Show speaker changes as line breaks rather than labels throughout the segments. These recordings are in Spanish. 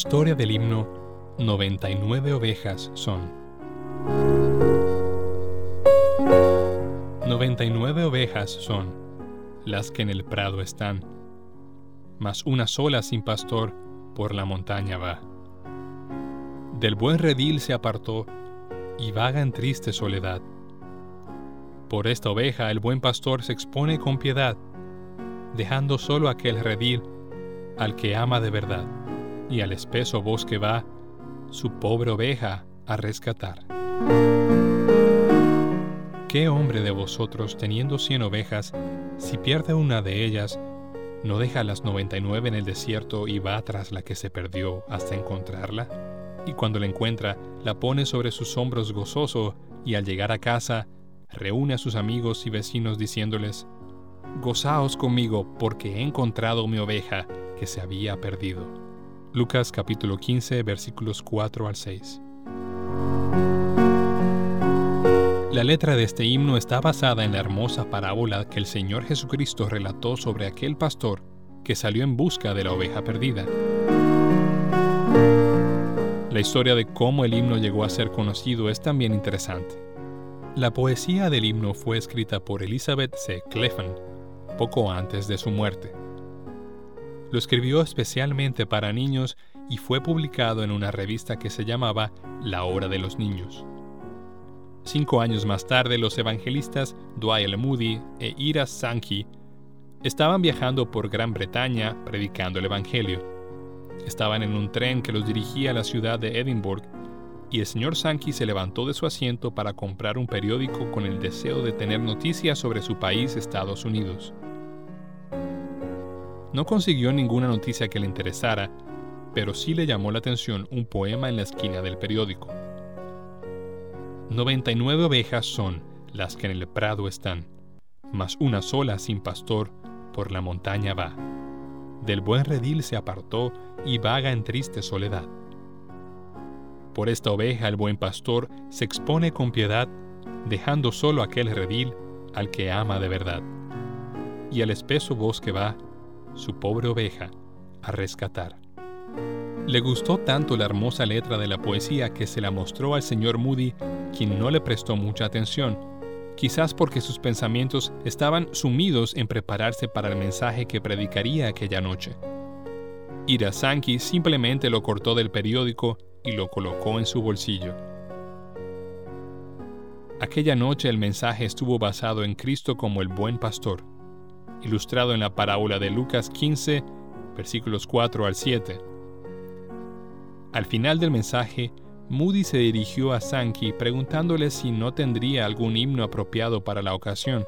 Historia del himno 99 ovejas son. 99 ovejas son las que en el prado están, mas una sola sin pastor por la montaña va. Del buen redil se apartó y vaga en triste soledad. Por esta oveja el buen pastor se expone con piedad, dejando solo aquel redil al que ama de verdad y al espeso bosque va su pobre oveja a rescatar. ¿Qué hombre de vosotros teniendo cien ovejas, si pierde una de ellas, no deja las noventa y nueve en el desierto y va tras la que se perdió hasta encontrarla? Y cuando la encuentra, la pone sobre sus hombros gozoso y al llegar a casa, reúne a sus amigos y vecinos diciéndoles, Gozaos conmigo porque he encontrado mi oveja que se había perdido. Lucas capítulo 15 versículos 4 al 6. La letra de este himno está basada en la hermosa parábola que el Señor Jesucristo relató sobre aquel pastor que salió en busca de la oveja perdida. La historia de cómo el himno llegó a ser conocido es también interesante. La poesía del himno fue escrita por Elizabeth C. Cleffen poco antes de su muerte. Lo escribió especialmente para niños y fue publicado en una revista que se llamaba La Hora de los Niños. Cinco años más tarde, los evangelistas Dwight Moody e Ira Sankey estaban viajando por Gran Bretaña predicando el Evangelio. Estaban en un tren que los dirigía a la ciudad de Edinburgh y el señor Sankey se levantó de su asiento para comprar un periódico con el deseo de tener noticias sobre su país, Estados Unidos. No consiguió ninguna noticia que le interesara, pero sí le llamó la atención un poema en la esquina del periódico. 99 ovejas son las que en el prado están, mas una sola sin pastor por la montaña va. Del buen redil se apartó y vaga en triste soledad. Por esta oveja el buen pastor se expone con piedad, dejando solo aquel redil al que ama de verdad. Y al espeso bosque va su pobre oveja, a rescatar. Le gustó tanto la hermosa letra de la poesía que se la mostró al señor Moody, quien no le prestó mucha atención, quizás porque sus pensamientos estaban sumidos en prepararse para el mensaje que predicaría aquella noche. Ira Sankey simplemente lo cortó del periódico y lo colocó en su bolsillo. Aquella noche el mensaje estuvo basado en Cristo como el buen pastor ilustrado en la parábola de Lucas 15, versículos 4 al 7. Al final del mensaje, Moody se dirigió a Sankey preguntándole si no tendría algún himno apropiado para la ocasión.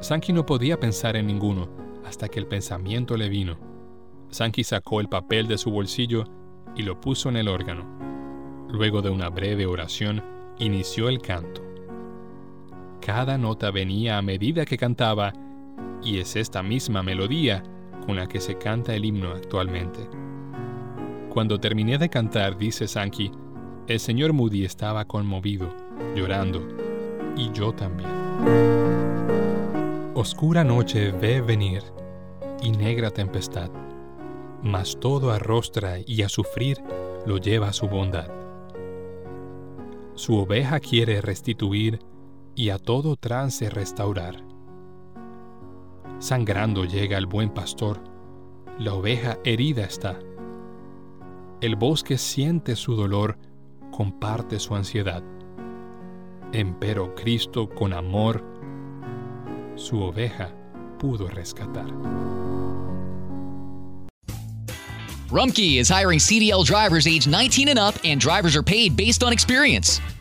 Sankey no podía pensar en ninguno hasta que el pensamiento le vino. Sankey sacó el papel de su bolsillo y lo puso en el órgano. Luego de una breve oración, inició el canto. Cada nota venía a medida que cantaba y es esta misma melodía con la que se canta el himno actualmente. Cuando terminé de cantar, dice Sankey, el señor Moody estaba conmovido, llorando, y yo también. Oscura noche ve venir, y negra tempestad, mas todo arrostra y a sufrir lo lleva su bondad. Su oveja quiere restituir y a todo trance restaurar Sangrando llega el buen pastor, la oveja herida está. El bosque siente su dolor, comparte su ansiedad. Empero Cristo con amor, su oveja pudo rescatar.
Rumkey is hiring CDL drivers age 19 and up, and drivers are paid based on experience.